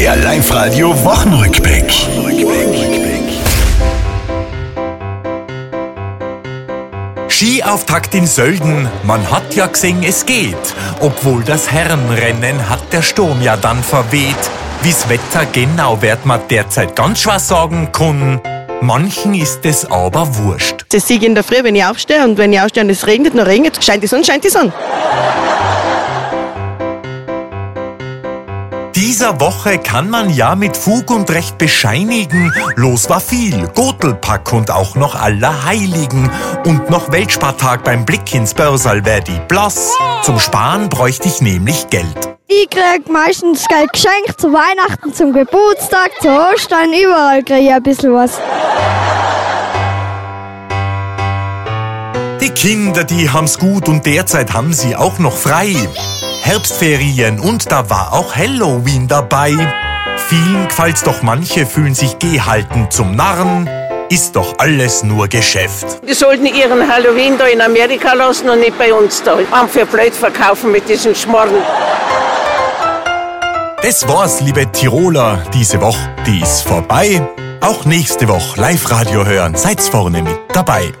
Der Live-Radio Wochenrückblick. Skiauftakt in Sölden, man hat ja gesehen, es geht. Obwohl das Herrenrennen hat der Sturm ja dann verweht. Wie's Wetter genau wird man derzeit ganz schwer sagen kann. Manchen ist es aber wurscht. Das sehe ich in der Früh, wenn ich aufstehe und wenn ich aufstehe und es regnet, dann regnet scheint die Sonne, scheint die Sonne. Dieser Woche kann man ja mit Fug und Recht bescheinigen, los war viel, Gotelpack und auch noch Allerheiligen. Und noch Weltspartag beim Blick ins Börsal wär die blass. Zum Sparen bräuchte ich nämlich Geld. Ich krieg meistens Geld geschenkt zu Weihnachten, zum Geburtstag, zu Ostern, überall krieg ich ein bisschen was. Die Kinder, die haben's gut und derzeit haben sie auch noch frei. Herbstferien und da war auch Halloween dabei. Vielen gefällt's doch manche fühlen sich gehalten zum Narren. Ist doch alles nur Geschäft. Die sollten ihren Halloween da in Amerika lassen und nicht bei uns da. Am für blöd verkaufen mit diesen Schmorren. Das war's, liebe Tiroler. Diese Woche, die ist vorbei. Auch nächste Woche Live-Radio hören. Seid's vorne mit dabei.